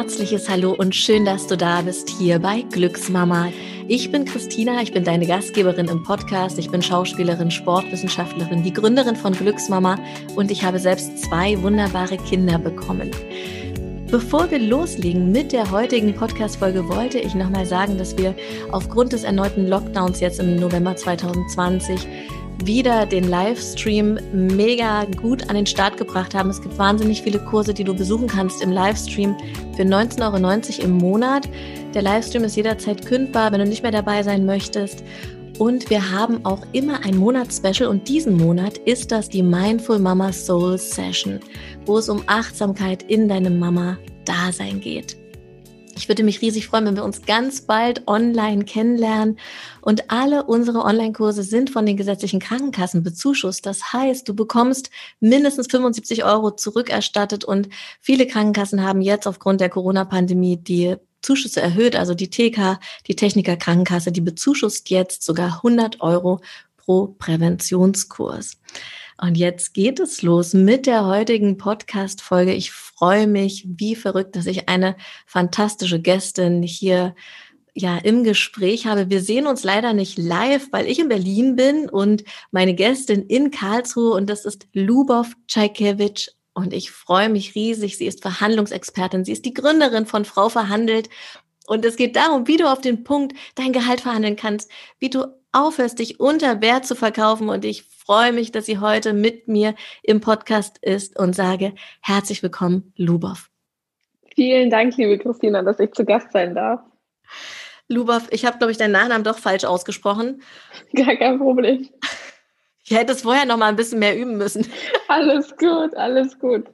herzliches Hallo und schön, dass du da bist hier bei Glücksmama. Ich bin Christina, ich bin deine Gastgeberin im Podcast, ich bin Schauspielerin, Sportwissenschaftlerin, die Gründerin von Glücksmama und ich habe selbst zwei wunderbare Kinder bekommen. Bevor wir loslegen mit der heutigen Podcast-Folge, wollte ich nochmal sagen, dass wir aufgrund des erneuten Lockdowns jetzt im November 2020 wieder den Livestream mega gut an den Start gebracht haben. Es gibt wahnsinnig viele Kurse, die du besuchen kannst im Livestream für 19,90 Euro im Monat. Der Livestream ist jederzeit kündbar, wenn du nicht mehr dabei sein möchtest. Und wir haben auch immer ein Monatsspecial und diesen Monat ist das die Mindful Mama Soul Session, wo es um Achtsamkeit in deinem Mama-Dasein geht. Ich würde mich riesig freuen, wenn wir uns ganz bald online kennenlernen. Und alle unsere Online-Kurse sind von den gesetzlichen Krankenkassen bezuschusst. Das heißt, du bekommst mindestens 75 Euro zurückerstattet und viele Krankenkassen haben jetzt aufgrund der Corona-Pandemie die Zuschüsse erhöht. Also die TK, die Techniker Krankenkasse, die bezuschusst jetzt sogar 100 Euro pro Präventionskurs. Und jetzt geht es los mit der heutigen Podcast-Folge. Ich freue mich wie verrückt, dass ich eine fantastische Gästin hier ja im Gespräch habe. Wir sehen uns leider nicht live, weil ich in Berlin bin und meine Gästin in Karlsruhe und das ist Lubov Czajkiewicz. Und ich freue mich riesig. Sie ist Verhandlungsexpertin. Sie ist die Gründerin von Frau Verhandelt. Und es geht darum, wie du auf den Punkt dein Gehalt verhandeln kannst, wie du aufhörst, dich unter Wert zu verkaufen. Und ich freue mich, dass sie heute mit mir im Podcast ist und sage herzlich willkommen, Lubov. Vielen Dank, liebe Christina, dass ich zu Gast sein darf. Lubov, ich habe, glaube ich, deinen Nachnamen doch falsch ausgesprochen. Gar kein Problem. Ich hätte es vorher noch mal ein bisschen mehr üben müssen. Alles gut, alles gut.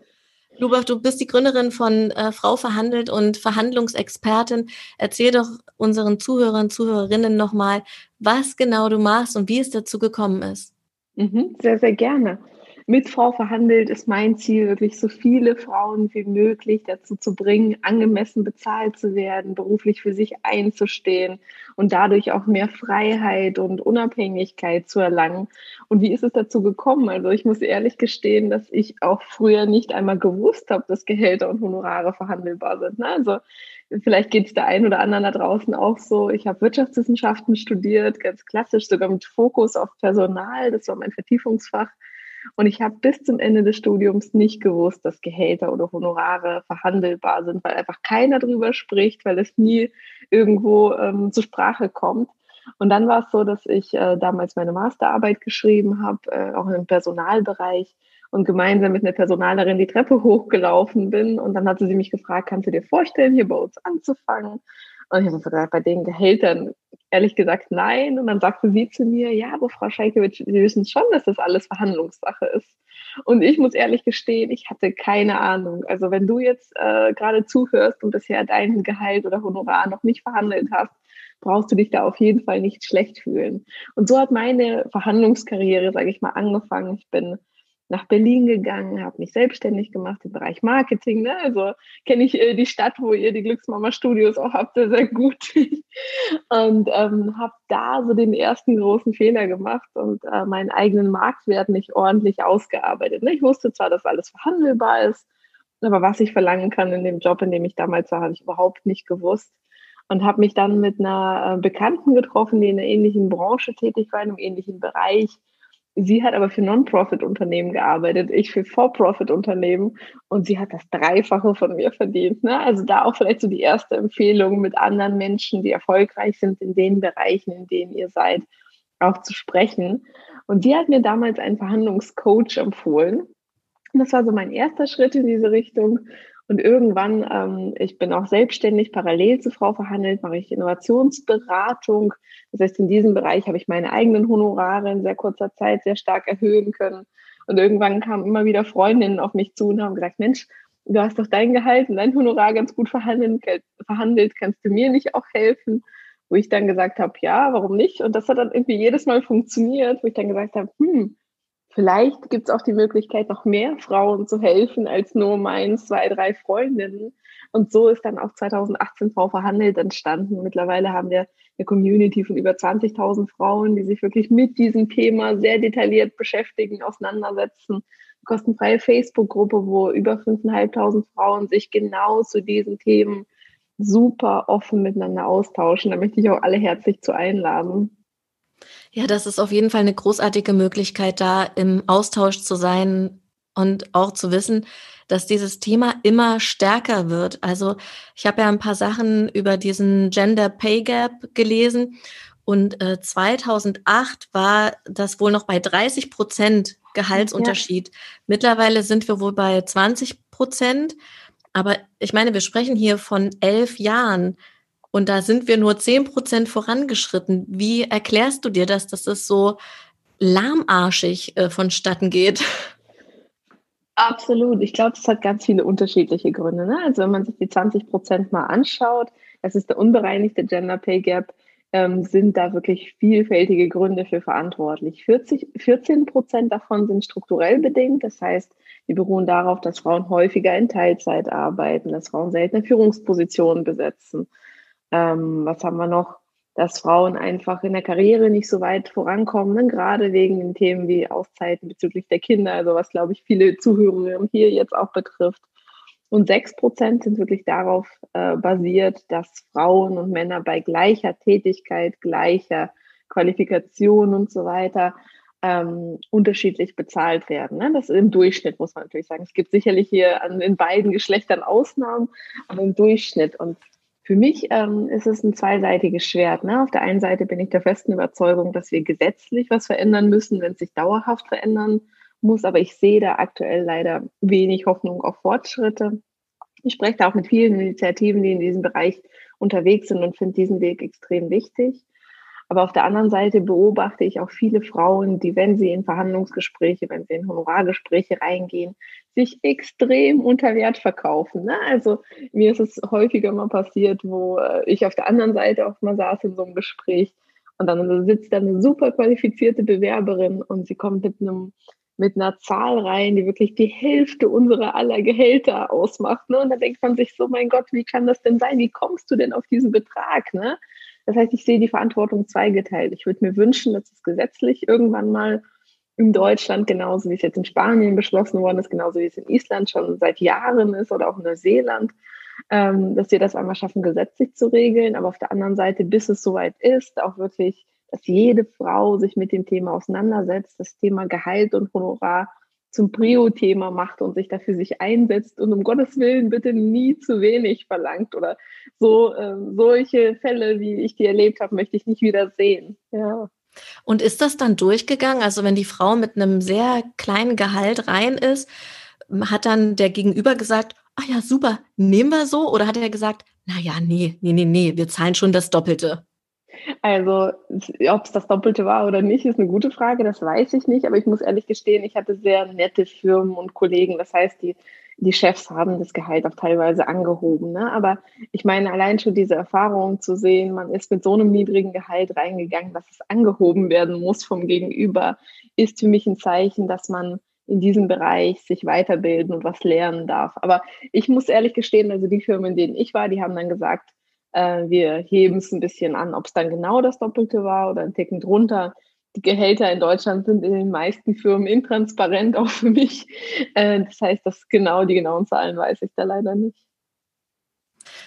Lubach, du bist die Gründerin von äh, Frau Verhandelt und Verhandlungsexpertin. Erzähl doch unseren Zuhörern Zuhörerinnen nochmal, was genau du machst und wie es dazu gekommen ist. Mhm, sehr, sehr gerne mit Frau verhandelt, ist mein Ziel, wirklich so viele Frauen wie möglich dazu zu bringen, angemessen bezahlt zu werden, beruflich für sich einzustehen und dadurch auch mehr Freiheit und Unabhängigkeit zu erlangen. Und wie ist es dazu gekommen? Also ich muss ehrlich gestehen, dass ich auch früher nicht einmal gewusst habe, dass Gehälter und Honorare verhandelbar sind. Ne? Also Vielleicht geht es der einen oder anderen da draußen auch so. Ich habe Wirtschaftswissenschaften studiert, ganz klassisch, sogar mit Fokus auf Personal. Das war mein Vertiefungsfach. Und ich habe bis zum Ende des Studiums nicht gewusst, dass Gehälter oder Honorare verhandelbar sind, weil einfach keiner drüber spricht, weil es nie irgendwo ähm, zur Sprache kommt. Und dann war es so, dass ich äh, damals meine Masterarbeit geschrieben habe, äh, auch im Personalbereich und gemeinsam mit einer Personalerin die Treppe hochgelaufen bin. Und dann hatte sie mich gefragt, kannst du dir vorstellen, hier bei uns anzufangen? Und ich habe gesagt, bei den Gehältern ehrlich gesagt nein. Und dann sagte sie zu mir, ja, aber Frau Scheikewitsch, Sie wissen schon, dass das alles Verhandlungssache ist. Und ich muss ehrlich gestehen, ich hatte keine Ahnung. Also wenn du jetzt äh, gerade zuhörst und bisher dein Gehalt oder Honorar noch nicht verhandelt hast, brauchst du dich da auf jeden Fall nicht schlecht fühlen. Und so hat meine Verhandlungskarriere, sage ich mal, angefangen. Ich bin nach Berlin gegangen, habe mich selbstständig gemacht im Bereich Marketing. Ne? Also kenne ich äh, die Stadt, wo ihr die Glücksmama Studios auch habt, sehr, sehr gut. und ähm, habe da so den ersten großen Fehler gemacht und äh, meinen eigenen Marktwert nicht ordentlich ausgearbeitet. Ne? Ich wusste zwar, dass alles verhandelbar ist, aber was ich verlangen kann in dem Job, in dem ich damals war, habe ich überhaupt nicht gewusst. Und habe mich dann mit einer äh, Bekannten getroffen, die in einer ähnlichen Branche tätig war, in einem ähnlichen Bereich Sie hat aber für Non-Profit-Unternehmen gearbeitet, ich für For-Profit-Unternehmen und sie hat das Dreifache von mir verdient. Ne? Also da auch vielleicht so die erste Empfehlung mit anderen Menschen, die erfolgreich sind in den Bereichen, in denen ihr seid, auch zu sprechen. Und sie hat mir damals einen Verhandlungscoach empfohlen. Das war so mein erster Schritt in diese Richtung. Und irgendwann, ähm, ich bin auch selbstständig, parallel zu Frau verhandelt, mache ich Innovationsberatung. Das heißt, in diesem Bereich habe ich meine eigenen Honorare in sehr kurzer Zeit sehr stark erhöhen können. Und irgendwann kamen immer wieder Freundinnen auf mich zu und haben gesagt, Mensch, du hast doch dein Gehalt und dein Honorar ganz gut verhandelt, verhandelt, kannst du mir nicht auch helfen? Wo ich dann gesagt habe, ja, warum nicht? Und das hat dann irgendwie jedes Mal funktioniert, wo ich dann gesagt habe, hm, Vielleicht gibt es auch die Möglichkeit, noch mehr Frauen zu helfen als nur meinen zwei, drei Freundinnen. Und so ist dann auch 2018 Frau verhandelt entstanden. Mittlerweile haben wir eine Community von über 20.000 Frauen, die sich wirklich mit diesem Thema sehr detailliert beschäftigen, auseinandersetzen, kostenfreie Facebook-Gruppe, wo über 5.500 Frauen sich genau zu diesen Themen super offen miteinander austauschen. Da möchte ich auch alle herzlich zu einladen. Ja, das ist auf jeden Fall eine großartige Möglichkeit, da im Austausch zu sein und auch zu wissen, dass dieses Thema immer stärker wird. Also ich habe ja ein paar Sachen über diesen Gender Pay Gap gelesen und äh, 2008 war das wohl noch bei 30 Prozent Gehaltsunterschied. Ja. Mittlerweile sind wir wohl bei 20 Prozent. Aber ich meine, wir sprechen hier von elf Jahren und da sind wir nur zehn Prozent vorangeschritten. Wie erklärst du dir das, dass das so lahmarschig äh, vonstatten geht? Absolut. Ich glaube, das hat ganz viele unterschiedliche Gründe. Ne? Also wenn man sich die 20 Prozent mal anschaut, das ist der unbereinigte Gender Pay Gap, ähm, sind da wirklich vielfältige Gründe für verantwortlich. 40, 14 Prozent davon sind strukturell bedingt. Das heißt, die beruhen darauf, dass Frauen häufiger in Teilzeit arbeiten, dass Frauen seltener Führungspositionen besetzen. Ähm, was haben wir noch? Dass Frauen einfach in der Karriere nicht so weit vorankommen, ne? gerade wegen den Themen wie Auszeiten bezüglich der Kinder, also was, glaube ich, viele Zuhörerinnen hier jetzt auch betrifft. Und sechs Prozent sind wirklich darauf äh, basiert, dass Frauen und Männer bei gleicher Tätigkeit, gleicher Qualifikation und so weiter ähm, unterschiedlich bezahlt werden. Ne? Das ist im Durchschnitt, muss man natürlich sagen. Es gibt sicherlich hier an, in beiden Geschlechtern Ausnahmen, aber im Durchschnitt. Und für mich ähm, ist es ein zweiseitiges Schwert. Ne? Auf der einen Seite bin ich der festen Überzeugung, dass wir gesetzlich was verändern müssen, wenn es sich dauerhaft verändern muss. Aber ich sehe da aktuell leider wenig Hoffnung auf Fortschritte. Ich spreche da auch mit vielen Initiativen, die in diesem Bereich unterwegs sind und finde diesen Weg extrem wichtig. Aber auf der anderen Seite beobachte ich auch viele Frauen, die, wenn sie in Verhandlungsgespräche, wenn sie in Honorargespräche reingehen, sich extrem unter Wert verkaufen. Ne? Also mir ist es häufiger mal passiert, wo äh, ich auf der anderen Seite auch mal saß in so einem Gespräch und dann sitzt da eine super qualifizierte Bewerberin und sie kommt mit einem mit einer Zahl rein, die wirklich die Hälfte unserer aller Gehälter ausmacht. Ne? Und da denkt man sich so, mein Gott, wie kann das denn sein? Wie kommst du denn auf diesen Betrag? Ne? Das heißt, ich sehe die Verantwortung zweigeteilt. Ich würde mir wünschen, dass es gesetzlich irgendwann mal in Deutschland, genauso wie es jetzt in Spanien beschlossen worden ist, genauso wie es in Island schon seit Jahren ist oder auch in Neuseeland, ähm, dass wir das einmal schaffen, gesetzlich zu regeln. Aber auf der anderen Seite, bis es soweit ist, auch wirklich, dass jede Frau sich mit dem Thema auseinandersetzt, das Thema Gehalt und Honorar zum Prio-Thema macht und sich dafür sich einsetzt und um Gottes Willen bitte nie zu wenig verlangt oder so äh, solche Fälle, wie ich die erlebt habe, möchte ich nicht wieder sehen. Ja. Und ist das dann durchgegangen? Also wenn die Frau mit einem sehr kleinen Gehalt rein ist, hat dann der Gegenüber gesagt, ah ja, super, nehmen wir so? Oder hat er gesagt, na ja, nee, nee, nee, nee, wir zahlen schon das Doppelte? Also, ob es das Doppelte war oder nicht, ist eine gute Frage. Das weiß ich nicht. Aber ich muss ehrlich gestehen, ich hatte sehr nette Firmen und Kollegen. Das heißt, die, die Chefs haben das Gehalt auch teilweise angehoben. Ne? Aber ich meine, allein schon diese Erfahrung zu sehen, man ist mit so einem niedrigen Gehalt reingegangen, dass es angehoben werden muss vom Gegenüber, ist für mich ein Zeichen, dass man in diesem Bereich sich weiterbilden und was lernen darf. Aber ich muss ehrlich gestehen, also die Firmen, in denen ich war, die haben dann gesagt, äh, wir heben es ein bisschen an, ob es dann genau das Doppelte war oder ein Ticken drunter. Die Gehälter in Deutschland sind in den meisten Firmen intransparent, auch für mich. Äh, das heißt, das genau die genauen Zahlen weiß ich da leider nicht.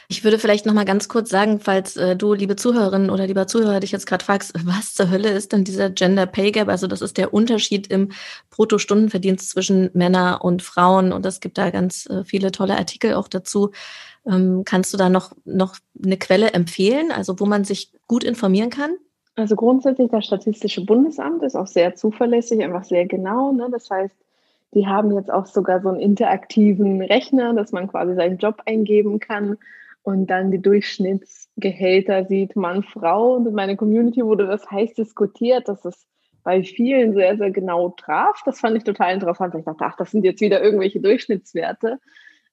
Ich würde vielleicht noch mal ganz kurz sagen, falls äh, du, liebe Zuhörerin oder lieber Zuhörer, dich jetzt gerade fragst, was zur Hölle ist denn dieser Gender Pay Gap? Also das ist der Unterschied im Bruttostundenverdienst zwischen Männern und Frauen und es gibt da ganz äh, viele tolle Artikel auch dazu. Ähm, kannst du da noch, noch eine Quelle empfehlen, also wo man sich gut informieren kann? Also grundsätzlich das Statistische Bundesamt ist auch sehr zuverlässig, einfach sehr genau. Ne? Das heißt, die haben jetzt auch sogar so einen interaktiven Rechner, dass man quasi seinen Job eingeben kann und dann die Durchschnittsgehälter sieht, Mann, Frau. Und in meiner Community wurde das heiß diskutiert, dass es bei vielen sehr, sehr genau traf. Das fand ich total interessant. Ich dachte, ach, das sind jetzt wieder irgendwelche Durchschnittswerte.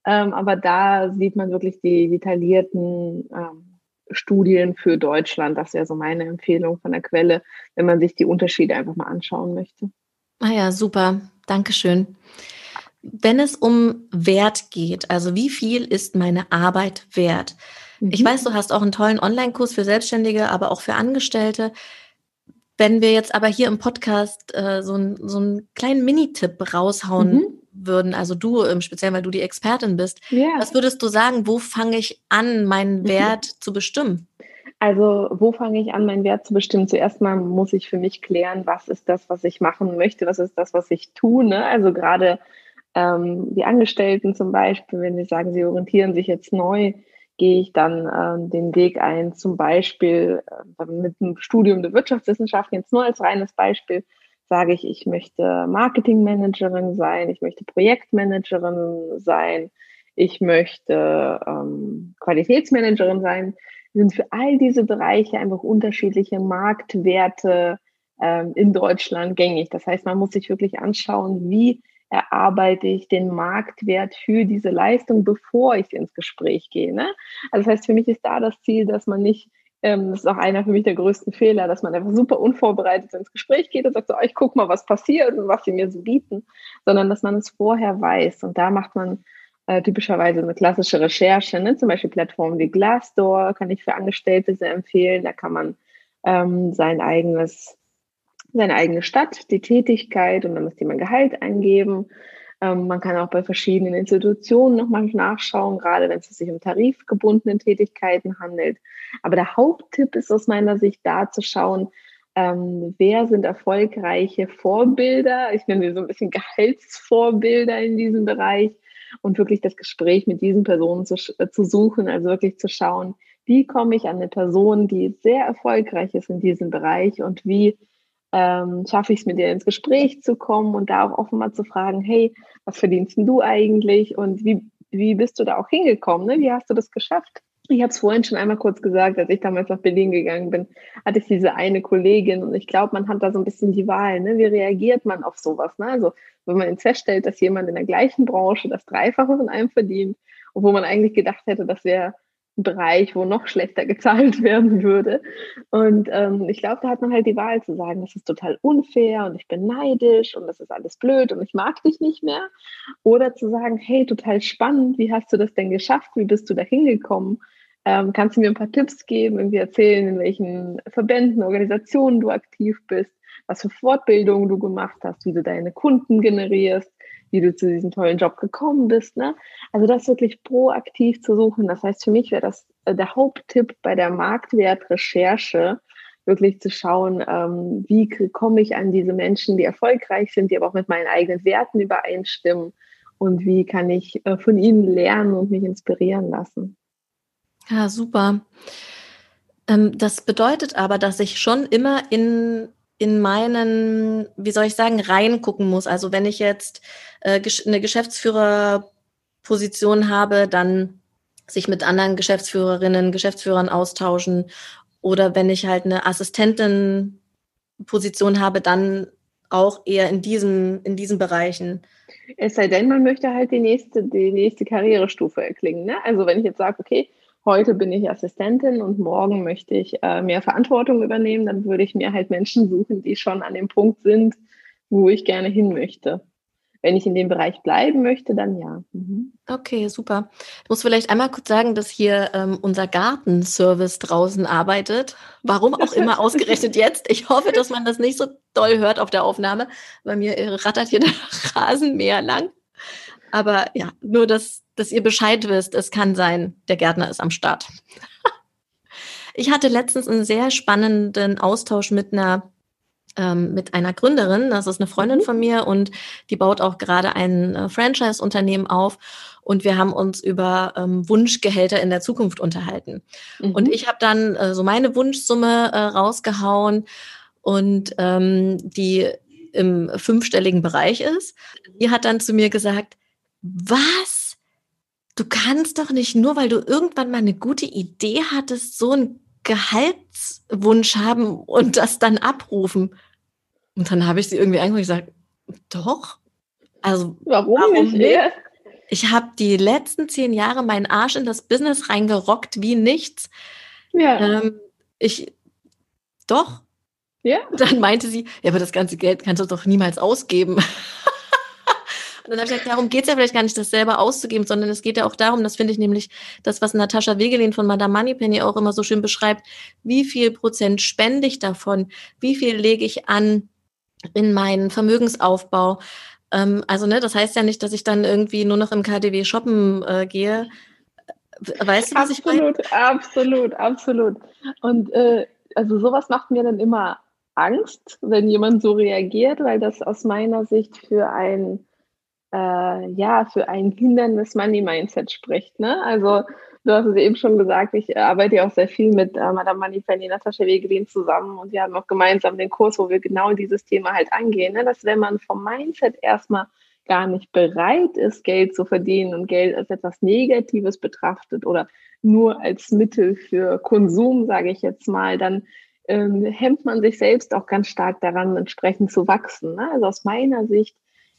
Ähm, aber da sieht man wirklich die detaillierten ähm, Studien für Deutschland. Das wäre so meine Empfehlung von der Quelle, wenn man sich die Unterschiede einfach mal anschauen möchte. Ah ja, super. Dankeschön. Wenn es um Wert geht, also wie viel ist meine Arbeit wert? Mhm. Ich weiß, du hast auch einen tollen Online-Kurs für Selbstständige, aber auch für Angestellte. Wenn wir jetzt aber hier im Podcast äh, so, ein, so einen kleinen Minitipp raushauen mhm. Würden, also du im Speziellen, weil du die Expertin bist, yeah. was würdest du sagen, wo fange ich an, meinen mhm. Wert mhm. zu bestimmen? Also, wo fange ich an, meinen Wert zu bestimmen? Zuerst mal muss ich für mich klären, was ist das, was ich machen möchte, was ist das, was ich tue. Ne? Also gerade ähm, die Angestellten zum Beispiel, wenn sie sagen, sie orientieren sich jetzt neu, gehe ich dann äh, den Weg ein, zum Beispiel äh, mit dem Studium der Wirtschaftswissenschaften, jetzt nur als reines Beispiel, sage ich, ich möchte Marketingmanagerin sein, ich möchte Projektmanagerin sein, ich möchte ähm, Qualitätsmanagerin sein, sind für all diese Bereiche einfach unterschiedliche Marktwerte ähm, in Deutschland gängig. Das heißt, man muss sich wirklich anschauen, wie erarbeite ich den Marktwert für diese Leistung, bevor ich ins Gespräch gehe. Ne? Also das heißt, für mich ist da das Ziel, dass man nicht, ähm, das ist auch einer für mich der größten Fehler, dass man einfach super unvorbereitet ins Gespräch geht und sagt so, oh, ich guck mal, was passiert und was sie mir so bieten, sondern dass man es vorher weiß. Und da macht man äh, typischerweise eine klassische Recherche, ne? zum Beispiel Plattformen wie Glassdoor kann ich für Angestellte sehr empfehlen. Da kann man ähm, sein eigenes seine eigene Stadt, die Tätigkeit und dann muss jemand Gehalt eingeben. Ähm, man kann auch bei verschiedenen Institutionen nochmal nachschauen, gerade wenn es sich um tarifgebundene Tätigkeiten handelt. Aber der Haupttipp ist aus meiner Sicht da zu schauen, ähm, wer sind erfolgreiche Vorbilder? Ich nenne sie so ein bisschen Gehaltsvorbilder in diesem Bereich und wirklich das Gespräch mit diesen Personen zu, äh, zu suchen, also wirklich zu schauen, wie komme ich an eine Person, die sehr erfolgreich ist in diesem Bereich und wie ähm, schaffe ich es mit dir ins Gespräch zu kommen und da auch offen mal zu fragen, hey, was verdienst du eigentlich und wie, wie bist du da auch hingekommen? Ne? Wie hast du das geschafft? Ich habe es vorhin schon einmal kurz gesagt, als ich damals nach Berlin gegangen bin, hatte ich diese eine Kollegin und ich glaube, man hat da so ein bisschen die Wahl. Ne? Wie reagiert man auf sowas? Ne? Also wenn man jetzt feststellt, dass jemand in der gleichen Branche das Dreifache von einem verdient, obwohl man eigentlich gedacht hätte, das wäre Bereich, wo noch schlechter gezahlt werden würde. Und ähm, ich glaube, da hat man halt die Wahl zu sagen, das ist total unfair und ich bin neidisch und das ist alles blöd und ich mag dich nicht mehr. Oder zu sagen, hey, total spannend, wie hast du das denn geschafft? Wie bist du da hingekommen? Ähm, kannst du mir ein paar Tipps geben, irgendwie erzählen, in welchen Verbänden, Organisationen du aktiv bist, was für Fortbildungen du gemacht hast, wie du deine Kunden generierst? Wie du zu diesem tollen Job gekommen bist. Ne? Also das wirklich proaktiv zu suchen. Das heißt, für mich wäre das äh, der Haupttipp bei der Marktwertrecherche, wirklich zu schauen, ähm, wie komme ich an diese Menschen, die erfolgreich sind, die aber auch mit meinen eigenen Werten übereinstimmen und wie kann ich äh, von ihnen lernen und mich inspirieren lassen. Ja, super. Ähm, das bedeutet aber, dass ich schon immer in in meinen, wie soll ich sagen, reingucken muss. Also wenn ich jetzt äh, eine Geschäftsführerposition habe, dann sich mit anderen Geschäftsführerinnen, Geschäftsführern austauschen. Oder wenn ich halt eine Assistentenposition habe, dann auch eher in diesem, in diesen Bereichen. Es sei denn, man möchte halt die nächste, die nächste Karrierestufe erklingen. Ne? Also wenn ich jetzt sage, okay, heute bin ich Assistentin und morgen möchte ich äh, mehr Verantwortung übernehmen, dann würde ich mir halt Menschen suchen, die schon an dem Punkt sind, wo ich gerne hin möchte. Wenn ich in dem Bereich bleiben möchte, dann ja. Mhm. Okay, super. Ich muss vielleicht einmal kurz sagen, dass hier ähm, unser Gartenservice draußen arbeitet. Warum auch immer ausgerechnet jetzt. Ich hoffe, dass man das nicht so doll hört auf der Aufnahme. Bei mir rattert hier der Rasenmäher lang. Aber ja, nur, dass, dass ihr Bescheid wisst, es kann sein, der Gärtner ist am Start. ich hatte letztens einen sehr spannenden Austausch mit einer ähm, mit einer Gründerin, das ist eine Freundin mhm. von mir und die baut auch gerade ein äh, Franchise-Unternehmen auf und wir haben uns über ähm, Wunschgehälter in der Zukunft unterhalten. Mhm. Und ich habe dann äh, so meine Wunschsumme äh, rausgehauen und ähm, die im fünfstelligen Bereich ist. Die hat dann zu mir gesagt, was? Du kannst doch nicht nur, weil du irgendwann mal eine gute Idee hattest, so einen Gehaltswunsch haben und das dann abrufen. Und dann habe ich sie irgendwie angeguckt und gesagt, doch. Also warum, warum nicht? Ich habe die letzten zehn Jahre meinen Arsch in das Business reingerockt wie nichts. Ja. Ähm, ich doch. Ja. Dann meinte sie, ja, aber das ganze Geld kannst du doch niemals ausgeben. Und dann habe ich gesagt, darum geht es ja vielleicht gar nicht, das selber auszugeben, sondern es geht ja auch darum, das finde ich nämlich das, was Natascha Wegelin von Madame Moneypenny auch immer so schön beschreibt, wie viel Prozent spende ich davon, wie viel lege ich an in meinen Vermögensaufbau. Ähm, also, ne, das heißt ja nicht, dass ich dann irgendwie nur noch im KDW shoppen äh, gehe. Weißt du, was absolut, ich meine? Absolut, absolut, absolut. Und äh, also sowas macht mir dann immer Angst, wenn jemand so reagiert, weil das aus meiner Sicht für ein äh, ja für ein hinderndes Money Mindset spricht. Ne? Also du hast es eben schon gesagt, ich arbeite ja auch sehr viel mit äh, Madame Manifendi, Natascha Wegelin zusammen und wir haben auch gemeinsam den Kurs, wo wir genau dieses Thema halt angehen, ne? dass wenn man vom Mindset erstmal gar nicht bereit ist, Geld zu verdienen und Geld als etwas Negatives betrachtet oder nur als Mittel für Konsum, sage ich jetzt mal, dann ähm, hemmt man sich selbst auch ganz stark daran, entsprechend zu wachsen. Ne? Also aus meiner Sicht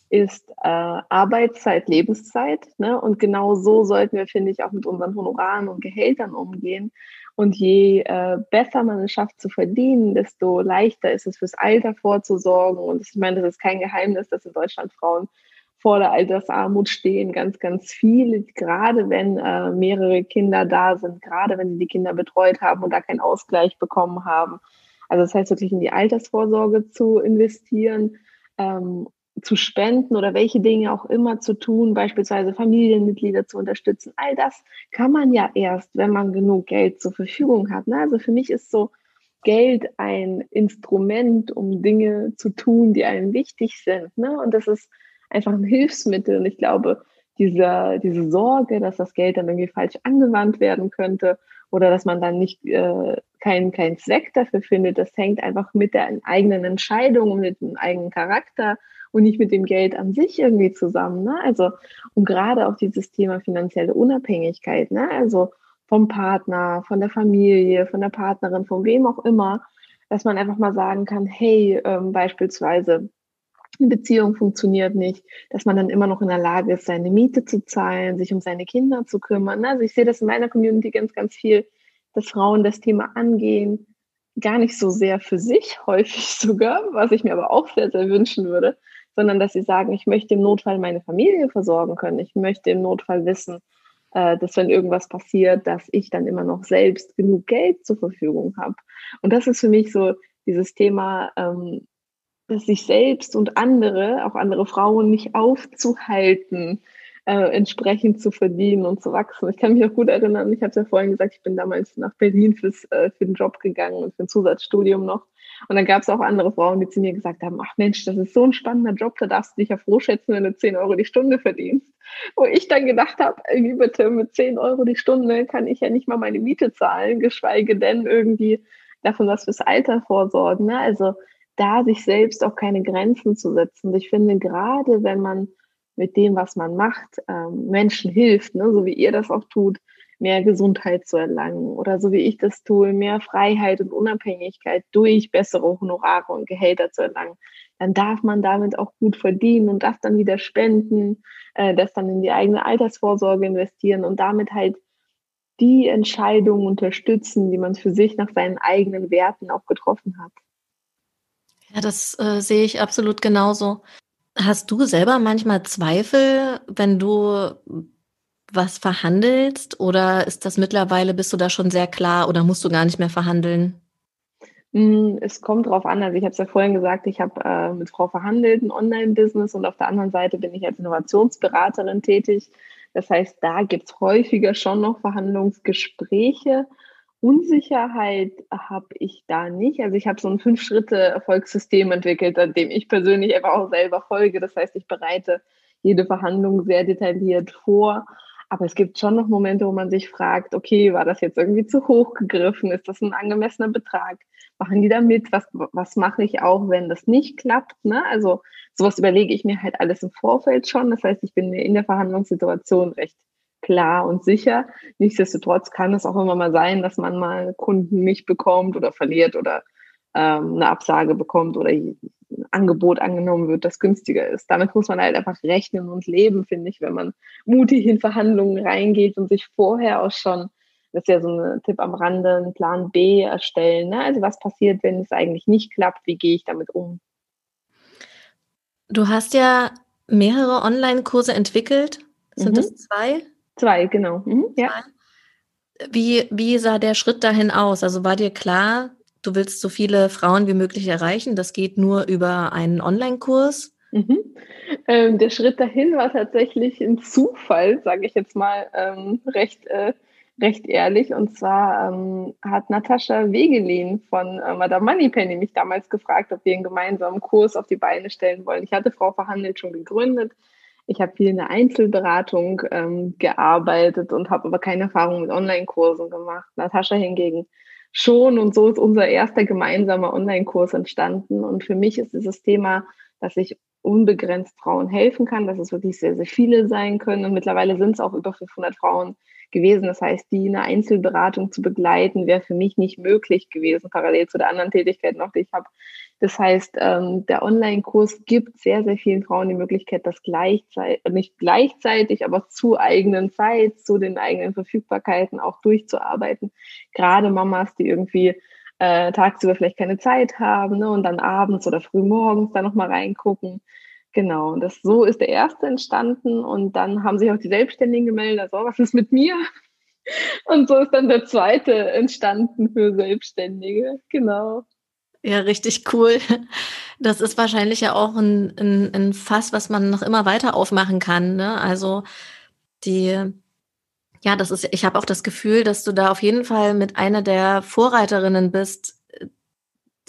ist äh, Arbeitszeit Lebenszeit. Ne? Und genau so sollten wir, finde ich, auch mit unseren Honoraren und Gehältern umgehen. Und je äh, besser man es schafft zu verdienen, desto leichter ist es fürs Alter vorzusorgen. Und ich meine, das ist kein Geheimnis, dass in Deutschland Frauen vor der Altersarmut stehen, ganz, ganz viele, gerade wenn äh, mehrere Kinder da sind, gerade wenn sie die Kinder betreut haben und da keinen Ausgleich bekommen haben. Also das heißt wirklich in die Altersvorsorge zu investieren ähm, zu spenden oder welche Dinge auch immer zu tun, beispielsweise Familienmitglieder zu unterstützen. All das kann man ja erst, wenn man genug Geld zur Verfügung hat. Ne? Also für mich ist so Geld ein Instrument, um Dinge zu tun, die einem wichtig sind. Ne? Und das ist einfach ein Hilfsmittel. Und ich glaube, diese, diese Sorge, dass das Geld dann irgendwie falsch angewandt werden könnte oder dass man dann nicht äh, keinen kein Zweck dafür findet, das hängt einfach mit der eigenen Entscheidung und mit dem eigenen Charakter und nicht mit dem Geld an sich irgendwie zusammen. Ne? Also, und gerade auch dieses Thema finanzielle Unabhängigkeit, ne? also vom Partner, von der Familie, von der Partnerin, von wem auch immer, dass man einfach mal sagen kann, hey, ähm, beispielsweise, eine Beziehung funktioniert nicht, dass man dann immer noch in der Lage ist, seine Miete zu zahlen, sich um seine Kinder zu kümmern. Ne? Also ich sehe das in meiner Community ganz, ganz viel, dass Frauen das Thema angehen, gar nicht so sehr für sich, häufig sogar, was ich mir aber auch sehr, sehr wünschen würde, sondern dass sie sagen, ich möchte im Notfall meine Familie versorgen können. Ich möchte im Notfall wissen, äh, dass wenn irgendwas passiert, dass ich dann immer noch selbst genug Geld zur Verfügung habe. Und das ist für mich so dieses Thema, ähm, dass sich selbst und andere, auch andere Frauen, nicht aufzuhalten, äh, entsprechend zu verdienen und zu wachsen. Ich kann mich auch gut erinnern, ich habe ja vorhin gesagt, ich bin damals nach Berlin fürs, äh, für den Job gegangen und für ein Zusatzstudium noch. Und dann gab es auch andere Frauen, die zu mir gesagt haben, ach Mensch, das ist so ein spannender Job, da darfst du dich ja froh schätzen, wenn du 10 Euro die Stunde verdienst. Wo ich dann gedacht habe, wie bitte, mit 10 Euro die Stunde kann ich ja nicht mal meine Miete zahlen, geschweige denn irgendwie davon was fürs Alter vorsorgen. Ne? Also da sich selbst auch keine Grenzen zu setzen. Ich finde, gerade wenn man mit dem, was man macht, ähm, Menschen hilft, ne? so wie ihr das auch tut, mehr Gesundheit zu erlangen oder so wie ich das tue, mehr Freiheit und Unabhängigkeit durch bessere Honorare und Gehälter zu erlangen, dann darf man damit auch gut verdienen und darf dann wieder spenden, äh, das dann in die eigene Altersvorsorge investieren und damit halt die Entscheidungen unterstützen, die man für sich nach seinen eigenen Werten auch getroffen hat. Ja, das äh, sehe ich absolut genauso. Hast du selber manchmal Zweifel, wenn du was verhandelst oder ist das mittlerweile, bist du da schon sehr klar oder musst du gar nicht mehr verhandeln? Hm, es kommt drauf an. Also ich habe es ja vorhin gesagt, ich habe äh, mit Frau verhandelt ein Online-Business und auf der anderen Seite bin ich als Innovationsberaterin tätig. Das heißt, da gibt es häufiger schon noch Verhandlungsgespräche. Unsicherheit habe ich da nicht. Also ich habe so ein Fünf-Schritte-Erfolgssystem entwickelt, an dem ich persönlich einfach auch selber folge. Das heißt, ich bereite jede Verhandlung sehr detailliert vor aber es gibt schon noch Momente, wo man sich fragt, okay, war das jetzt irgendwie zu hoch gegriffen? Ist das ein angemessener Betrag? Machen die da mit? Was, was mache ich auch, wenn das nicht klappt? Ne? Also sowas überlege ich mir halt alles im Vorfeld schon. Das heißt, ich bin mir in der Verhandlungssituation recht klar und sicher. Nichtsdestotrotz kann es auch immer mal sein, dass man mal Kunden nicht bekommt oder verliert oder ähm, eine Absage bekommt oder Angebot angenommen wird, das günstiger ist. Damit muss man halt einfach rechnen und leben, finde ich, wenn man mutig in Verhandlungen reingeht und sich vorher auch schon, das ist ja so ein Tipp am Rande, einen Plan B erstellen. Ne? Also was passiert, wenn es eigentlich nicht klappt? Wie gehe ich damit um? Du hast ja mehrere Online-Kurse entwickelt. Sind mhm. das zwei? Zwei, genau. Mhm, ja. Wie, wie sah der Schritt dahin aus? Also war dir klar, du willst so viele Frauen wie möglich erreichen? Das geht nur über einen Online-Kurs? Mhm. Ähm, der Schritt dahin war tatsächlich ein Zufall, sage ich jetzt mal ähm, recht, äh, recht ehrlich. Und zwar ähm, hat Natascha Wegelin von äh, Madame Moneypenny mich damals gefragt, ob wir einen gemeinsamen Kurs auf die Beine stellen wollen. Ich hatte Frau Verhandelt schon gegründet. Ich habe viel in der Einzelberatung ähm, gearbeitet und habe aber keine Erfahrung mit Online-Kursen gemacht. Natascha hingegen schon und so ist unser erster gemeinsamer Online-Kurs entstanden. Und für mich ist dieses Thema, dass ich unbegrenzt Frauen helfen kann, dass es wirklich sehr, sehr viele sein können. Und mittlerweile sind es auch über 500 Frauen gewesen. Das heißt, die in einer Einzelberatung zu begleiten, wäre für mich nicht möglich gewesen, parallel zu der anderen Tätigkeit noch, die ich habe. Das heißt, ähm, der Online-Kurs gibt sehr, sehr vielen Frauen die Möglichkeit, das gleichzeitig, nicht gleichzeitig, aber zu eigenen Zeit, zu den eigenen Verfügbarkeiten auch durchzuarbeiten. Gerade Mamas, die irgendwie äh, tagsüber vielleicht keine Zeit haben ne, und dann abends oder früh morgens da nochmal reingucken. Genau, und das, so ist der erste entstanden und dann haben sich auch die Selbstständigen gemeldet, also was ist mit mir? Und so ist dann der zweite entstanden für Selbstständige, genau. Ja, richtig cool. Das ist wahrscheinlich ja auch ein, ein, ein Fass, was man noch immer weiter aufmachen kann. Ne? Also die, ja, das ist, ich habe auch das Gefühl, dass du da auf jeden Fall mit einer der Vorreiterinnen bist, äh,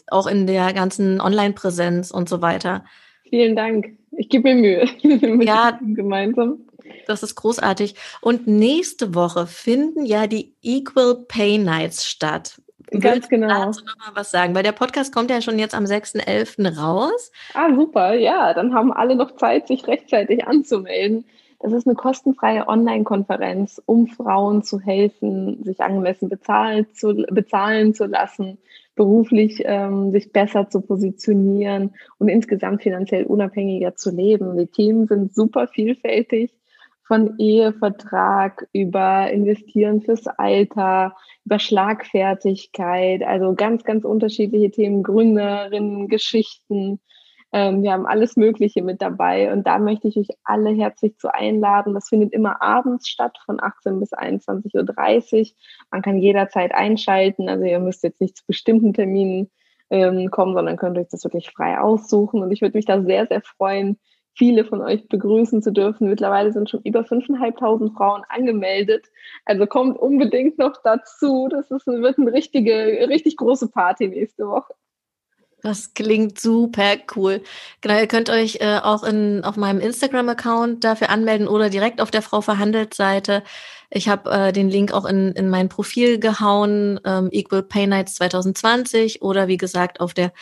auch in der ganzen Online-Präsenz und so weiter. Vielen Dank. Ich gebe mir Mühe. ja, gemeinsam. Das ist großartig. Und nächste Woche finden ja die Equal Pay Nights statt. Ganz genau. Dazu noch mal was sagen, weil der Podcast kommt ja schon jetzt am 6.11. raus. Ah, super. Ja, dann haben alle noch Zeit, sich rechtzeitig anzumelden. Das ist eine kostenfreie Online-Konferenz, um Frauen zu helfen, sich angemessen bezahlen zu, bezahlen zu lassen, beruflich ähm, sich besser zu positionieren und insgesamt finanziell unabhängiger zu leben. Die Themen sind super vielfältig von Ehevertrag über Investieren fürs Alter, über Schlagfertigkeit, also ganz, ganz unterschiedliche Themen, Gründerinnen, Geschichten, ähm, wir haben alles Mögliche mit dabei und da möchte ich euch alle herzlich zu einladen. Das findet immer abends statt von 18 bis 21.30 Uhr. Man kann jederzeit einschalten, also ihr müsst jetzt nicht zu bestimmten Terminen ähm, kommen, sondern könnt euch das wirklich frei aussuchen und ich würde mich da sehr, sehr freuen, viele von euch begrüßen zu dürfen. Mittlerweile sind schon über 5.500 Frauen angemeldet. Also kommt unbedingt noch dazu. Das ist, wird eine richtige, richtig große Party nächste Woche. Das klingt super cool. Genau, ihr könnt euch äh, auch in, auf meinem Instagram-Account dafür anmelden oder direkt auf der Frau Verhandelt Seite. Ich habe äh, den Link auch in, in mein Profil gehauen, ähm, Equal Pay Nights 2020 oder wie gesagt auf der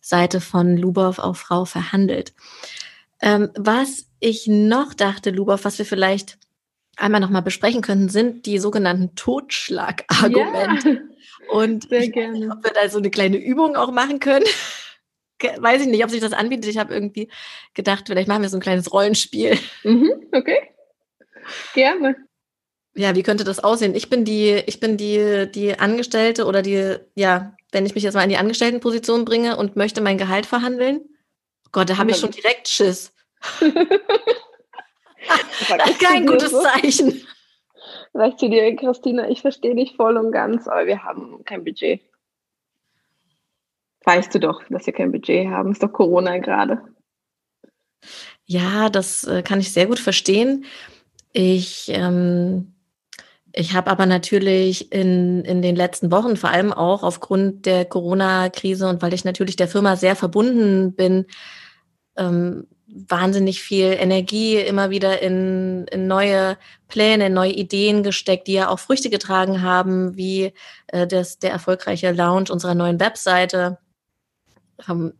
Seite von Lubov auf Frau Verhandelt. Ähm, was ich noch dachte, Lubov, was wir vielleicht einmal nochmal besprechen könnten, sind die sogenannten Totschlagargumente. Ja. Und Sehr gerne. Nicht, ob wir da so eine kleine Übung auch machen können. Weiß ich nicht, ob sich das anbietet. Ich habe irgendwie gedacht, vielleicht machen wir so ein kleines Rollenspiel. Mhm, okay. Gerne. Ja, wie könnte das aussehen? Ich bin die, ich bin die, die Angestellte oder die, ja, wenn ich mich jetzt mal in die Angestelltenposition bringe und möchte mein Gehalt verhandeln. Gott, da habe ich schon direkt Schiss. Das ist kein gutes Zeichen. Sag zu dir, Christina, ich verstehe dich voll und ganz, aber wir haben kein Budget. Weißt du doch, dass wir kein Budget haben. Ist doch Corona gerade. Ja, das äh, kann ich sehr gut verstehen. Ich, ähm, ich habe aber natürlich in, in den letzten Wochen, vor allem auch aufgrund der Corona-Krise und weil ich natürlich der Firma sehr verbunden bin, ähm, wahnsinnig viel Energie immer wieder in, in neue Pläne, neue Ideen gesteckt, die ja auch Früchte getragen haben, wie äh, das, der erfolgreiche Launch unserer neuen Webseite. Ähm,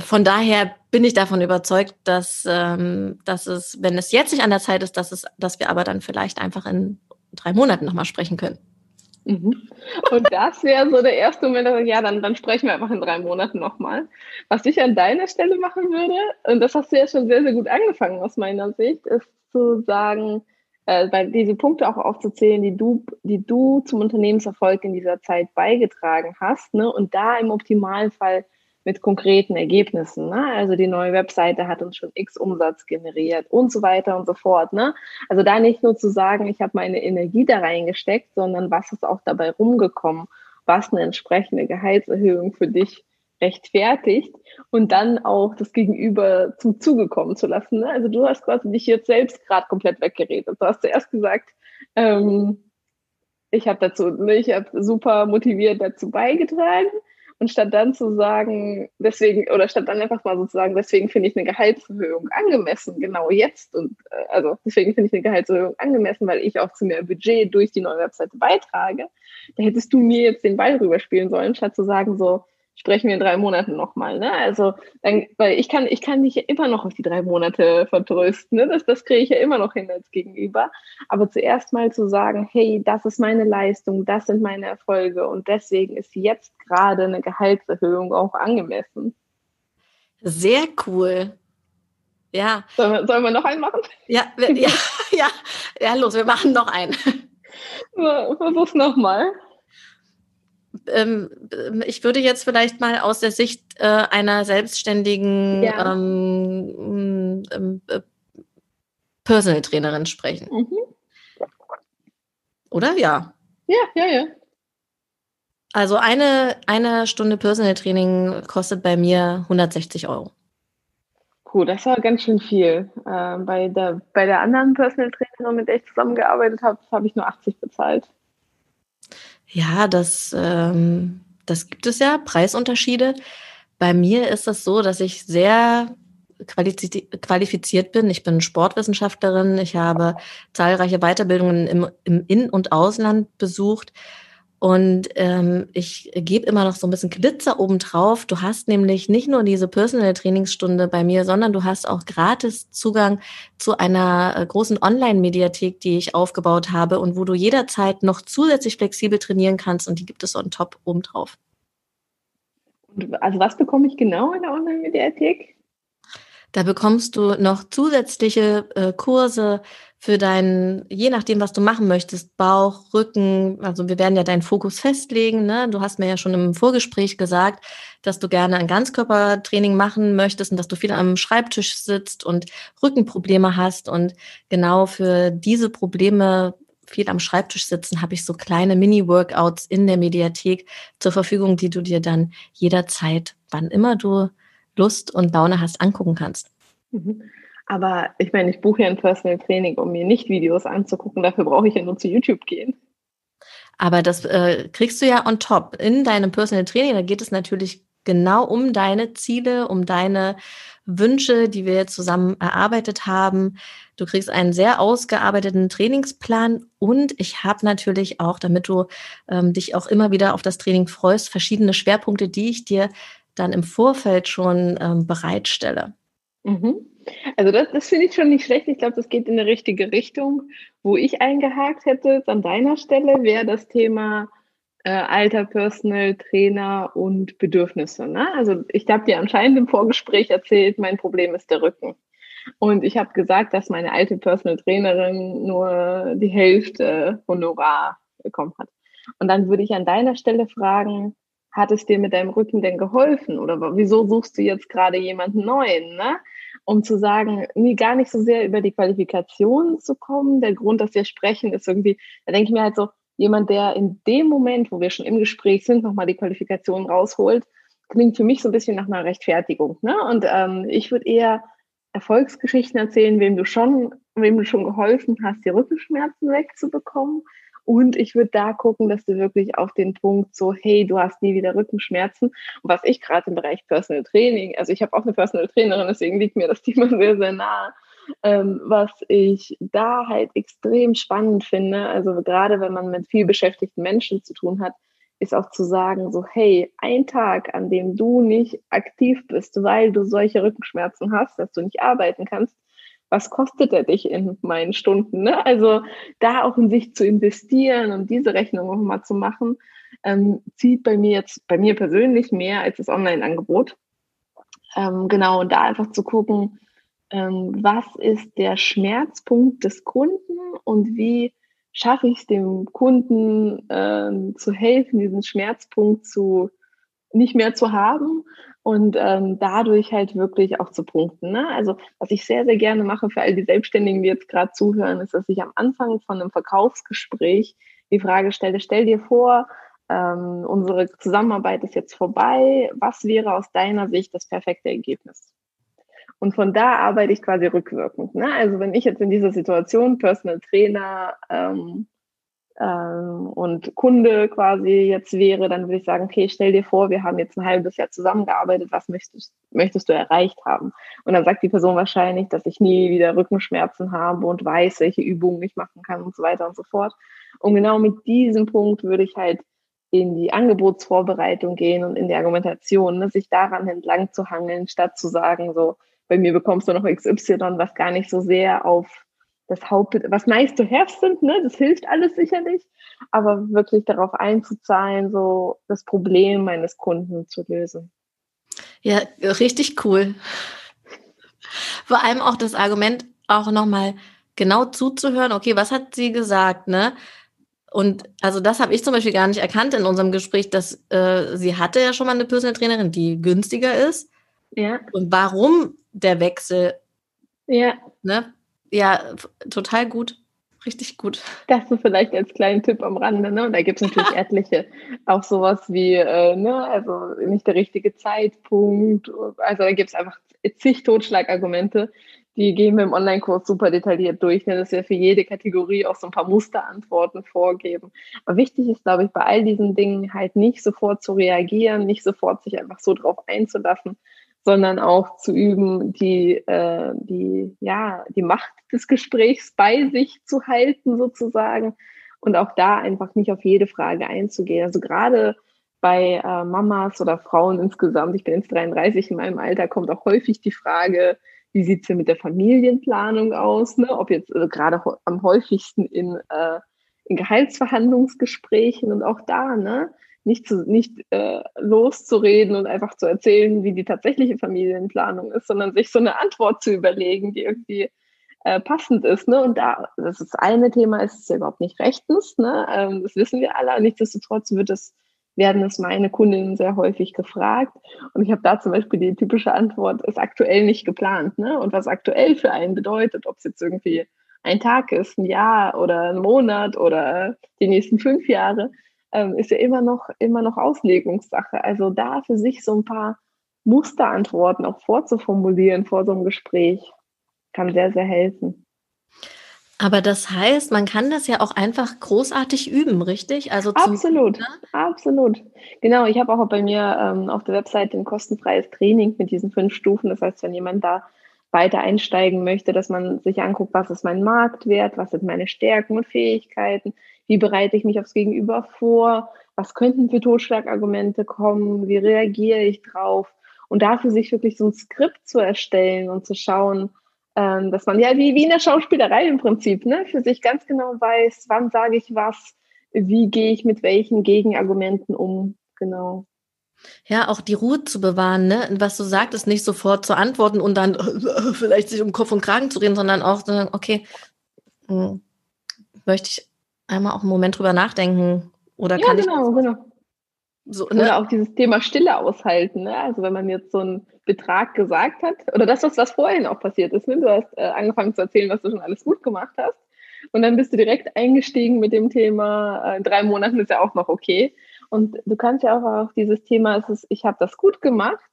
von daher bin ich davon überzeugt, dass, ähm, dass es, wenn es jetzt nicht an der Zeit ist, dass, es, dass wir aber dann vielleicht einfach in drei Monaten nochmal sprechen können. Mhm. Und das wäre so der erste Moment, dass ich, ja, dann, dann sprechen wir einfach in drei Monaten nochmal. Was ich an deiner Stelle machen würde, und das hast du ja schon sehr, sehr gut angefangen aus meiner Sicht, ist zu sagen, äh, diese Punkte auch aufzuzählen, die du, die du zum Unternehmenserfolg in dieser Zeit beigetragen hast, ne? Und da im Optimalfall mit konkreten Ergebnissen. Ne? Also die neue Webseite hat uns schon x Umsatz generiert und so weiter und so fort. Ne? Also da nicht nur zu sagen, ich habe meine Energie da reingesteckt, sondern was ist auch dabei rumgekommen, was eine entsprechende Gehaltserhöhung für dich rechtfertigt und dann auch das Gegenüber zum Zuge kommen zu lassen. Ne? Also du hast quasi dich jetzt selbst gerade komplett weggeredet. Du hast zuerst gesagt, ähm, ich habe dazu, ne, ich habe super motiviert dazu beigetragen. Und statt dann zu sagen, deswegen, oder statt dann einfach mal sozusagen, deswegen finde ich eine Gehaltserhöhung angemessen, genau jetzt. Und äh, also deswegen finde ich eine Gehaltserhöhung angemessen, weil ich auch zu mehr Budget durch die neue Webseite beitrage. Da hättest du mir jetzt den Ball rüberspielen sollen, statt zu sagen, so, sprechen wir in drei Monaten nochmal. Ne? Also, dann, weil ich kann, ich kann dich ja immer noch auf die drei Monate vertrösten. Ne? Das, das kriege ich ja immer noch hin als Gegenüber. Aber zuerst mal zu sagen, hey, das ist meine Leistung, das sind meine Erfolge und deswegen ist jetzt gerade eine Gehaltserhöhung auch angemessen. Sehr cool. Ja. Sollen wir, sollen wir noch einen machen? Ja, ja, ja, ja, los, wir machen noch einen. Versuch's nochmal ich würde jetzt vielleicht mal aus der Sicht äh, einer selbstständigen ja. ähm, ähm, äh, Personal Trainerin sprechen. Mhm. Oder? Ja. Ja, ja, ja. Also eine, eine Stunde Personal Training kostet bei mir 160 Euro. Puh, das war ganz schön viel. Äh, bei, der, bei der anderen Personal Trainerin, mit der ich zusammengearbeitet habe, habe ich nur 80 bezahlt. Ja, das, ähm, das gibt es ja, Preisunterschiede. Bei mir ist es so, dass ich sehr qualifiziert bin. Ich bin Sportwissenschaftlerin. Ich habe zahlreiche Weiterbildungen im, im In- und Ausland besucht. Und ähm, ich gebe immer noch so ein bisschen Glitzer obendrauf. Du hast nämlich nicht nur diese Personal Trainingsstunde bei mir, sondern du hast auch gratis Zugang zu einer äh, großen Online-Mediathek, die ich aufgebaut habe und wo du jederzeit noch zusätzlich flexibel trainieren kannst. Und die gibt es on top obendrauf. Also was bekomme ich genau in der Online-Mediathek? Da bekommst du noch zusätzliche äh, Kurse für deinen, je nachdem, was du machen möchtest, Bauch, Rücken. Also wir werden ja deinen Fokus festlegen. Ne? Du hast mir ja schon im Vorgespräch gesagt, dass du gerne ein Ganzkörpertraining machen möchtest und dass du viel am Schreibtisch sitzt und Rückenprobleme hast. Und genau für diese Probleme viel am Schreibtisch sitzen, habe ich so kleine Mini-Workouts in der Mediathek zur Verfügung, die du dir dann jederzeit, wann immer du Lust und Laune hast, angucken kannst. Mhm. Aber ich meine, ich buche ja ein Personal Training, um mir nicht Videos anzugucken. Dafür brauche ich ja nur zu YouTube gehen. Aber das äh, kriegst du ja on top. In deinem Personal Training, da geht es natürlich genau um deine Ziele, um deine Wünsche, die wir zusammen erarbeitet haben. Du kriegst einen sehr ausgearbeiteten Trainingsplan und ich habe natürlich auch, damit du ähm, dich auch immer wieder auf das Training freust, verschiedene Schwerpunkte, die ich dir dann im Vorfeld schon ähm, bereitstelle. Mhm. Also das, das finde ich schon nicht schlecht. Ich glaube, das geht in eine richtige Richtung. Wo ich eingehakt hätte an deiner Stelle, wäre das Thema äh, Alter, Personal, Trainer und Bedürfnisse. Ne? Also ich habe dir anscheinend im Vorgespräch erzählt, mein Problem ist der Rücken. Und ich habe gesagt, dass meine alte Personal Trainerin nur die Hälfte Honorar bekommen hat. Und dann würde ich an deiner Stelle fragen, hat es dir mit deinem Rücken denn geholfen? Oder wieso suchst du jetzt gerade jemanden neuen? Ne? Um zu sagen, nie gar nicht so sehr über die Qualifikation zu kommen. Der Grund, dass wir sprechen, ist irgendwie, da denke ich mir halt so, jemand, der in dem Moment, wo wir schon im Gespräch sind, nochmal die Qualifikation rausholt, klingt für mich so ein bisschen nach einer Rechtfertigung. Ne? Und ähm, ich würde eher Erfolgsgeschichten erzählen, wem du schon, wem du schon geholfen hast, die Rückenschmerzen wegzubekommen und ich würde da gucken, dass du wirklich auf den Punkt so, hey, du hast nie wieder Rückenschmerzen. Und was ich gerade im Bereich Personal Training, also ich habe auch eine Personal Trainerin, deswegen liegt mir das Thema sehr, sehr nah. Ähm, was ich da halt extrem spannend finde, also gerade wenn man mit viel beschäftigten Menschen zu tun hat, ist auch zu sagen, so, hey, ein Tag, an dem du nicht aktiv bist, weil du solche Rückenschmerzen hast, dass du nicht arbeiten kannst, was kostet er dich in meinen Stunden? Ne? Also da auch in sich zu investieren und diese Rechnung auch mal zu machen, ähm, zieht bei mir jetzt, bei mir persönlich mehr als das Online-Angebot. Ähm, genau, und da einfach zu gucken, ähm, was ist der Schmerzpunkt des Kunden und wie schaffe ich es dem Kunden ähm, zu helfen, diesen Schmerzpunkt zu nicht mehr zu haben und ähm, dadurch halt wirklich auch zu punkten. Ne? Also was ich sehr, sehr gerne mache für all die Selbstständigen, die jetzt gerade zuhören, ist, dass ich am Anfang von einem Verkaufsgespräch die Frage stelle, stell dir vor, ähm, unsere Zusammenarbeit ist jetzt vorbei, was wäre aus deiner Sicht das perfekte Ergebnis? Und von da arbeite ich quasi rückwirkend. Ne? Also wenn ich jetzt in dieser Situation Personal Trainer ähm, ähm, und Kunde quasi jetzt wäre, dann würde ich sagen, okay, stell dir vor, wir haben jetzt ein halbes Jahr zusammengearbeitet, was möchtest, möchtest du erreicht haben? Und dann sagt die Person wahrscheinlich, dass ich nie wieder Rückenschmerzen habe und weiß, welche Übungen ich machen kann und so weiter und so fort. Und genau mit diesem Punkt würde ich halt in die Angebotsvorbereitung gehen und in die Argumentation, ne, sich daran entlang zu hangeln, statt zu sagen, so, bei mir bekommst du noch XY, was gar nicht so sehr auf das Haupt, was nice to have sind, ne, das hilft alles sicherlich, aber wirklich darauf einzuzahlen, so das Problem meines Kunden zu lösen. Ja, richtig cool. Vor allem auch das Argument, auch nochmal genau zuzuhören, okay, was hat sie gesagt, ne? Und also das habe ich zum Beispiel gar nicht erkannt in unserem Gespräch, dass äh, sie hatte ja schon mal eine Personal Trainerin, die günstiger ist. Ja. Und warum der Wechsel? Ja. Ne? Ja, total gut. Richtig gut. Das ist vielleicht als kleinen Tipp am Rande, ne? Und da gibt es natürlich etliche. Auch sowas wie, äh, ne, also nicht der richtige Zeitpunkt. Also da gibt es einfach zig Totschlagargumente. Die gehen wir im Online-Kurs super detailliert durch, ne, dass wir für jede Kategorie auch so ein paar Musterantworten vorgeben. Aber wichtig ist, glaube ich, bei all diesen Dingen halt nicht sofort zu reagieren, nicht sofort sich einfach so drauf einzulassen, sondern auch zu üben, die, äh, die, ja, die Macht des Gesprächs bei sich zu halten sozusagen und auch da einfach nicht auf jede Frage einzugehen. Also gerade bei äh, Mamas oder Frauen insgesamt, ich bin jetzt 33 in meinem Alter, kommt auch häufig die Frage, wie sieht's denn mit der Familienplanung aus? Ne? Ob jetzt also gerade am häufigsten in, äh, in Gehaltsverhandlungsgesprächen und auch da, ne? Nicht, zu, nicht äh, loszureden und einfach zu erzählen, wie die tatsächliche Familienplanung ist, sondern sich so eine Antwort zu überlegen, die irgendwie äh, passend ist. Ne? Und da, das ist das eine Thema, ist es ja überhaupt nicht rechtens, ne? Ähm, das wissen wir alle. Nichtsdestotrotz wird es, werden es meine Kundinnen sehr häufig gefragt. Und ich habe da zum Beispiel die typische Antwort, ist aktuell nicht geplant. Ne? Und was aktuell für einen bedeutet, ob es jetzt irgendwie ein Tag ist, ein Jahr oder ein Monat oder die nächsten fünf Jahre, ähm, ist ja immer noch, immer noch Auslegungssache. Also da für sich so ein paar Musterantworten auch vorzuformulieren vor so einem Gespräch, kann sehr, sehr helfen. Aber das heißt, man kann das ja auch einfach großartig üben, richtig? Also absolut, zum, absolut. Genau, ich habe auch bei mir ähm, auf der Webseite ein kostenfreies Training mit diesen fünf Stufen. Das heißt, wenn jemand da weiter einsteigen möchte, dass man sich anguckt, was ist mein Marktwert, was sind meine Stärken und Fähigkeiten, wie bereite ich mich aufs Gegenüber vor, was könnten für Totschlagargumente kommen, wie reagiere ich drauf und dafür sich wirklich so ein Skript zu erstellen und zu schauen, ähm, dass man ja wie, wie in der Schauspielerei im Prinzip, ne, für sich ganz genau weiß, wann sage ich was, wie gehe ich mit welchen Gegenargumenten um, genau. Ja, auch die Ruhe zu bewahren, ne? Was du sagtest, nicht sofort zu antworten und dann vielleicht sich um Kopf und Kragen zu reden, sondern auch zu sagen, okay, hm, möchte ich einmal auch einen Moment drüber nachdenken oder ja, kann genau, ich genau. So, ne? Oder auch dieses Thema Stille aushalten. Ne? Also wenn man jetzt so einen Betrag gesagt hat, oder das, was, was vorhin auch passiert ist. Ne? Du hast äh, angefangen zu erzählen, was du schon alles gut gemacht hast. Und dann bist du direkt eingestiegen mit dem Thema, äh, drei Monaten ist ja auch noch okay. Und du kannst ja auch, auch dieses Thema, es ist, ich habe das gut gemacht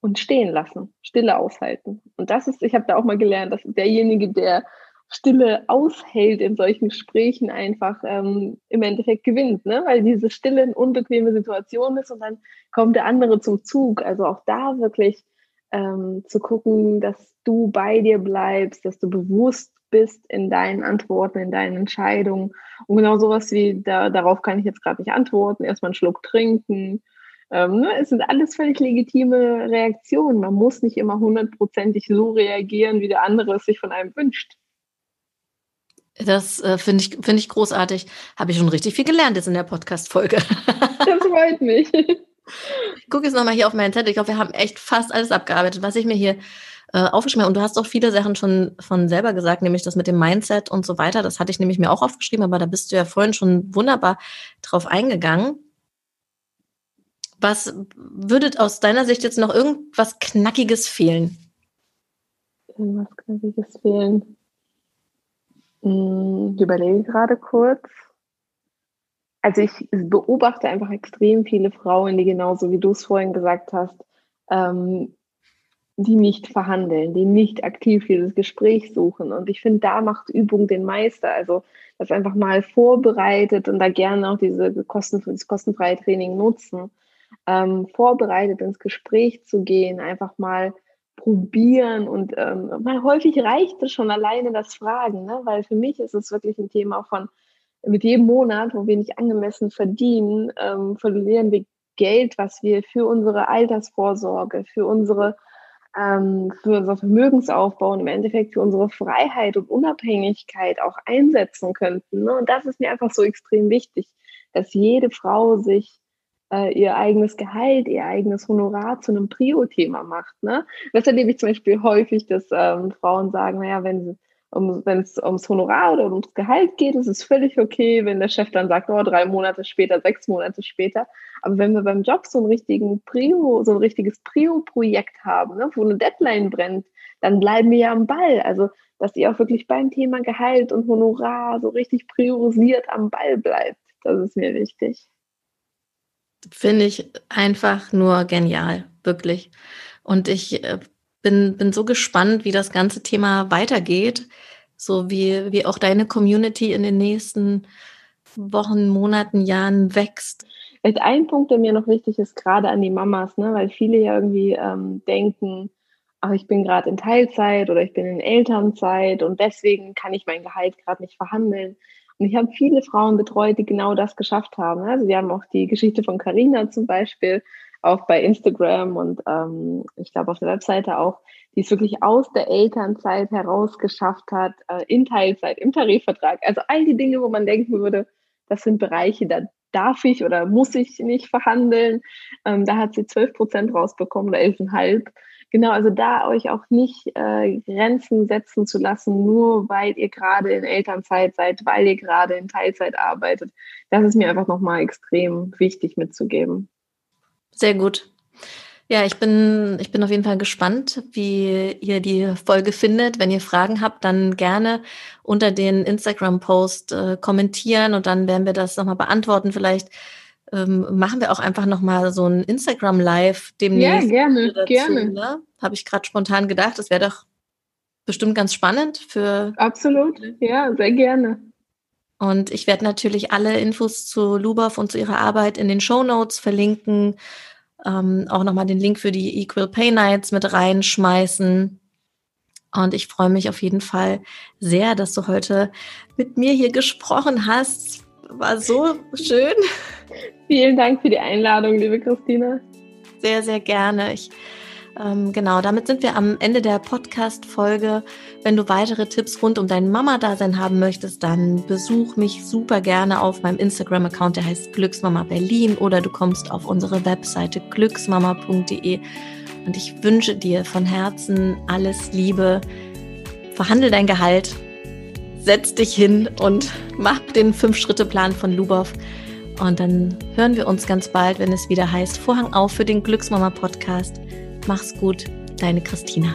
und stehen lassen, Stille aushalten. Und das ist, ich habe da auch mal gelernt, dass derjenige, der Stille aushält in solchen Gesprächen, einfach ähm, im Endeffekt gewinnt, ne? weil diese Stille eine unbequeme Situation ist und dann kommt der andere zum Zug. Also auch da wirklich ähm, zu gucken, dass du bei dir bleibst, dass du bewusst bist in deinen Antworten, in deinen Entscheidungen. Und genau sowas wie, da, darauf kann ich jetzt gerade nicht antworten, erstmal einen Schluck trinken. Ähm, ne? Es sind alles völlig legitime Reaktionen. Man muss nicht immer hundertprozentig so reagieren, wie der andere es sich von einem wünscht. Das äh, finde ich, find ich großartig. Habe ich schon richtig viel gelernt jetzt in der Podcast-Folge. das freut mich. Ich gucke jetzt nochmal hier auf meinen Zettel. Ich glaube, wir haben echt fast alles abgearbeitet, was ich mir hier äh, aufgeschrieben habe. Und du hast auch viele Sachen schon von selber gesagt, nämlich das mit dem Mindset und so weiter. Das hatte ich nämlich mir auch aufgeschrieben, aber da bist du ja vorhin schon wunderbar drauf eingegangen. Was würde aus deiner Sicht jetzt noch irgendwas Knackiges fehlen? Irgendwas Knackiges fehlen. Hm, ich überlege gerade kurz. Also ich beobachte einfach extrem viele Frauen, die genauso wie du es vorhin gesagt hast, ähm, die nicht verhandeln, die nicht aktiv dieses Gespräch suchen. Und ich finde, da macht Übung den Meister. Also das einfach mal vorbereitet und da gerne auch diese Kosten, das kostenfreie Training nutzen, ähm, vorbereitet ins Gespräch zu gehen, einfach mal probieren und ähm, mal häufig reicht es schon alleine das Fragen, ne? weil für mich ist es wirklich ein Thema von mit jedem Monat, wo wir nicht angemessen verdienen, ähm, verlieren wir Geld, was wir für unsere Altersvorsorge, für unsere ähm, für unser Vermögensaufbau und im Endeffekt für unsere Freiheit und Unabhängigkeit auch einsetzen könnten. Ne? Und das ist mir einfach so extrem wichtig, dass jede Frau sich äh, ihr eigenes Gehalt, ihr eigenes Honorar zu einem Prio-Thema macht. Ne? Das erlebe ich zum Beispiel häufig, dass ähm, Frauen sagen, naja, wenn sie um, wenn es ums Honorar oder ums Gehalt geht, ist es völlig okay, wenn der Chef dann sagt, oh, drei Monate später, sechs Monate später. Aber wenn wir beim Job so einen richtigen Prio, so ein richtiges Prio-Projekt haben, ne, wo eine Deadline brennt, dann bleiben wir ja am Ball. Also, dass ihr auch wirklich beim Thema Gehalt und Honorar so richtig priorisiert am Ball bleibt. Das ist mir wichtig. Finde ich einfach nur genial, wirklich. Und ich äh, bin, bin so gespannt, wie das ganze Thema weitergeht, so wie, wie auch deine Community in den nächsten Wochen, Monaten, Jahren wächst. Vielleicht ein Punkt, der mir noch wichtig ist, gerade an die Mamas, ne? weil viele ja irgendwie ähm, denken, ach, ich bin gerade in Teilzeit oder ich bin in Elternzeit und deswegen kann ich mein Gehalt gerade nicht verhandeln. Und ich habe viele Frauen betreut, die genau das geschafft haben. Also wir haben auch die Geschichte von Carina zum Beispiel, auch bei Instagram und ähm, ich glaube auf der Webseite auch, die es wirklich aus der Elternzeit heraus geschafft hat, äh, in Teilzeit, im Tarifvertrag. Also all die Dinge, wo man denken würde, das sind Bereiche, da darf ich oder muss ich nicht verhandeln. Ähm, da hat sie 12 Prozent rausbekommen oder 11,5. Genau, also da euch auch nicht äh, Grenzen setzen zu lassen, nur weil ihr gerade in Elternzeit seid, weil ihr gerade in Teilzeit arbeitet. Das ist mir einfach nochmal extrem wichtig mitzugeben. Sehr gut. Ja, ich bin, ich bin auf jeden Fall gespannt, wie ihr die Folge findet. Wenn ihr Fragen habt, dann gerne unter den Instagram-Post äh, kommentieren und dann werden wir das nochmal beantworten. Vielleicht ähm, machen wir auch einfach nochmal so ein Instagram-Live demnächst. Ja, gerne, dazu, gerne. Ne? Habe ich gerade spontan gedacht. Das wäre doch bestimmt ganz spannend für. Absolut, ja, sehr gerne. Und ich werde natürlich alle Infos zu Lubov und zu ihrer Arbeit in den Show Notes verlinken. Ähm, auch nochmal den Link für die Equal Pay Nights mit reinschmeißen. Und ich freue mich auf jeden Fall sehr, dass du heute mit mir hier gesprochen hast. War so schön. Vielen Dank für die Einladung, liebe Christina. Sehr, sehr gerne. Ich ähm, genau, damit sind wir am Ende der Podcast-Folge. Wenn du weitere Tipps rund um dein Mama-Dasein haben möchtest, dann besuch mich super gerne auf meinem Instagram-Account, der heißt Glücksmama Berlin oder du kommst auf unsere Webseite glücksmama.de und ich wünsche dir von Herzen alles Liebe. Verhandel dein Gehalt, setz dich hin und mach den Fünf-Schritte-Plan von Lubov. Und dann hören wir uns ganz bald, wenn es wieder heißt Vorhang auf für den Glücksmama Podcast. Mach's gut, deine Christina.